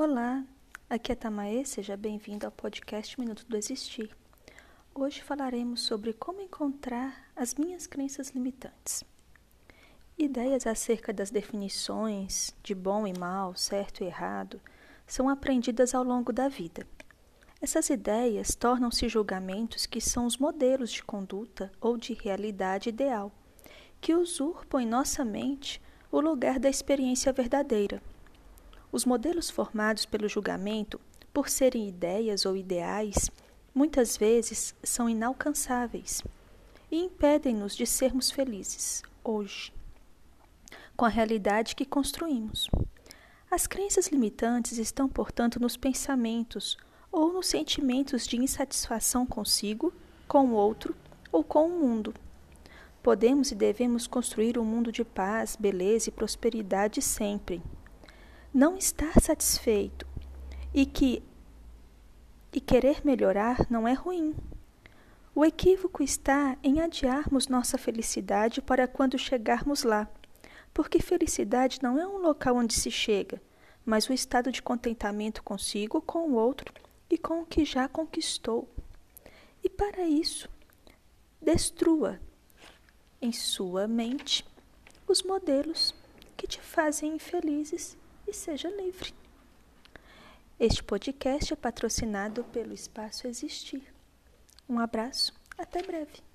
Olá, aqui é Tamaê, seja bem-vindo ao podcast Minuto do Existir. Hoje falaremos sobre como encontrar as minhas crenças limitantes. Ideias acerca das definições de bom e mal, certo e errado, são aprendidas ao longo da vida. Essas ideias tornam-se julgamentos que são os modelos de conduta ou de realidade ideal, que usurpam em nossa mente o lugar da experiência verdadeira. Os modelos formados pelo julgamento, por serem ideias ou ideais, muitas vezes são inalcançáveis e impedem-nos de sermos felizes hoje, com a realidade que construímos. As crenças limitantes estão, portanto, nos pensamentos ou nos sentimentos de insatisfação consigo, com o outro ou com o mundo. Podemos e devemos construir um mundo de paz, beleza e prosperidade sempre. Não estar satisfeito e que e querer melhorar não é ruim. O equívoco está em adiarmos nossa felicidade para quando chegarmos lá, porque felicidade não é um local onde se chega, mas o estado de contentamento consigo, com o outro e com o que já conquistou. E para isso, destrua em sua mente os modelos que te fazem infelizes e seja livre. Este podcast é patrocinado pelo Espaço Existir. Um abraço, até breve.